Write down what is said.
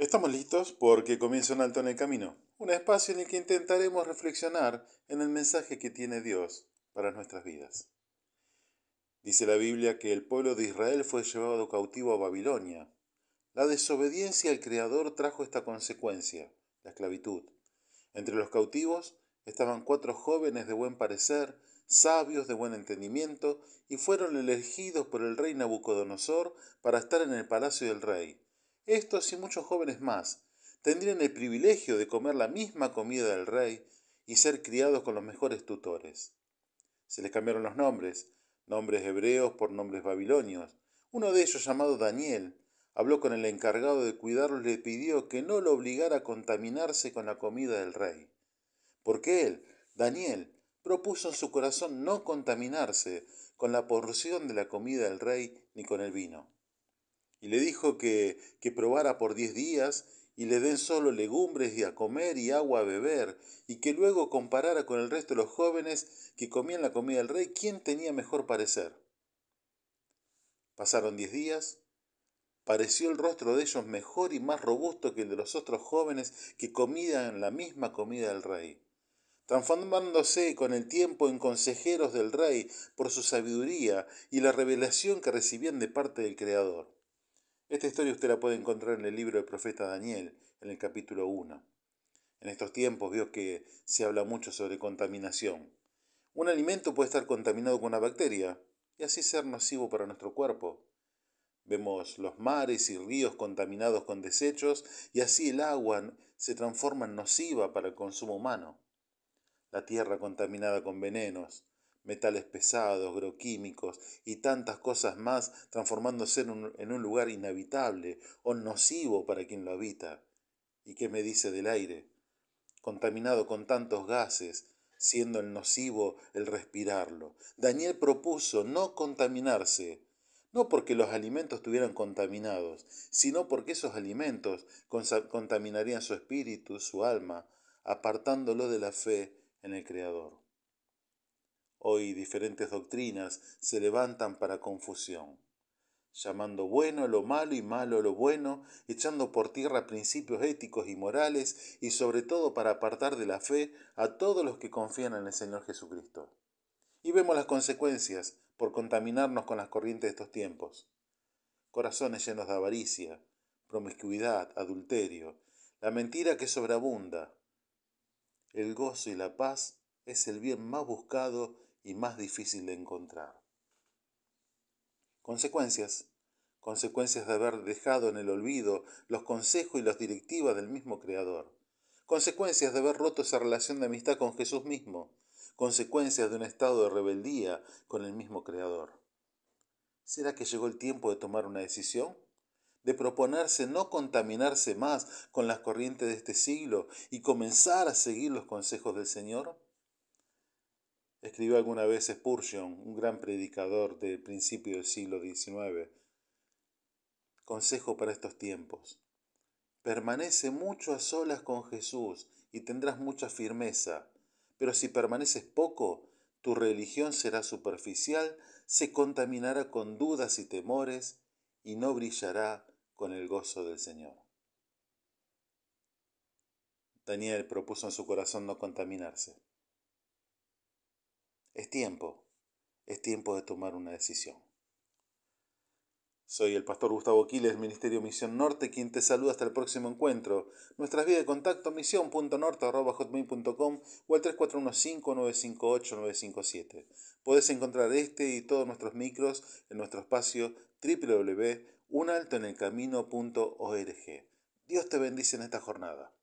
Estamos listos porque comienza un alto en el camino, un espacio en el que intentaremos reflexionar en el mensaje que tiene Dios para nuestras vidas. Dice la Biblia que el pueblo de Israel fue llevado cautivo a Babilonia. La desobediencia al Creador trajo esta consecuencia, la esclavitud. Entre los cautivos estaban cuatro jóvenes de buen parecer, sabios de buen entendimiento, y fueron elegidos por el rey Nabucodonosor para estar en el palacio del rey estos y muchos jóvenes más tendrían el privilegio de comer la misma comida del rey y ser criados con los mejores tutores. Se les cambiaron los nombres, nombres hebreos por nombres babilonios. Uno de ellos, llamado Daniel, habló con el encargado de cuidarlos y le pidió que no lo obligara a contaminarse con la comida del rey. Porque él, Daniel, propuso en su corazón no contaminarse con la porción de la comida del rey ni con el vino y le dijo que, que probara por diez días y le den solo legumbres y a comer y agua a beber, y que luego comparara con el resto de los jóvenes que comían la comida del rey quién tenía mejor parecer. Pasaron diez días, pareció el rostro de ellos mejor y más robusto que el de los otros jóvenes que comían la misma comida del rey, transformándose con el tiempo en consejeros del rey por su sabiduría y la revelación que recibían de parte del Creador. Esta historia usted la puede encontrar en el libro del profeta Daniel, en el capítulo 1. En estos tiempos veo que se habla mucho sobre contaminación. Un alimento puede estar contaminado con una bacteria y así ser nocivo para nuestro cuerpo. Vemos los mares y ríos contaminados con desechos y así el agua se transforma en nociva para el consumo humano. La tierra contaminada con venenos, metales pesados, agroquímicos y tantas cosas más, transformándose en un, en un, lugar inhabitable o nocivo para quien lo habita. ¿Y qué me dice del aire? Contaminado con tantos gases, siendo el nocivo el respirarlo. Daniel propuso no contaminarse, no porque los alimentos estuvieran contaminados, sino porque esos alimentos contaminarían su espíritu, su alma, apartándolo de la fe en el Creador. Hoy diferentes doctrinas se levantan para confusión, llamando bueno lo malo y malo lo bueno, echando por tierra principios éticos y morales y sobre todo para apartar de la fe a todos los que confían en el Señor Jesucristo. Y vemos las consecuencias por contaminarnos con las corrientes de estos tiempos. Corazones llenos de avaricia, promiscuidad, adulterio, la mentira que sobreabunda. El gozo y la paz es el bien más buscado y más difícil de encontrar. Consecuencias. Consecuencias de haber dejado en el olvido los consejos y las directivas del mismo Creador. Consecuencias de haber roto esa relación de amistad con Jesús mismo. Consecuencias de un estado de rebeldía con el mismo Creador. ¿Será que llegó el tiempo de tomar una decisión? de proponerse no contaminarse más con las corrientes de este siglo y comenzar a seguir los consejos del Señor? Escribió alguna vez Spurgeon, un gran predicador del principio del siglo XIX. Consejo para estos tiempos. Permanece mucho a solas con Jesús y tendrás mucha firmeza, pero si permaneces poco, tu religión será superficial, se contaminará con dudas y temores y no brillará con el gozo del Señor. Daniel propuso en su corazón no contaminarse. Es tiempo, es tiempo de tomar una decisión. Soy el pastor Gustavo Quiles, Ministerio Misión Norte, quien te saluda hasta el próximo encuentro. Nuestras vías de contacto misión.norte.com o al 3415-958-957. Puedes encontrar este y todos nuestros micros en nuestro espacio www.unaltoenelcamino.org. Dios te bendice en esta jornada.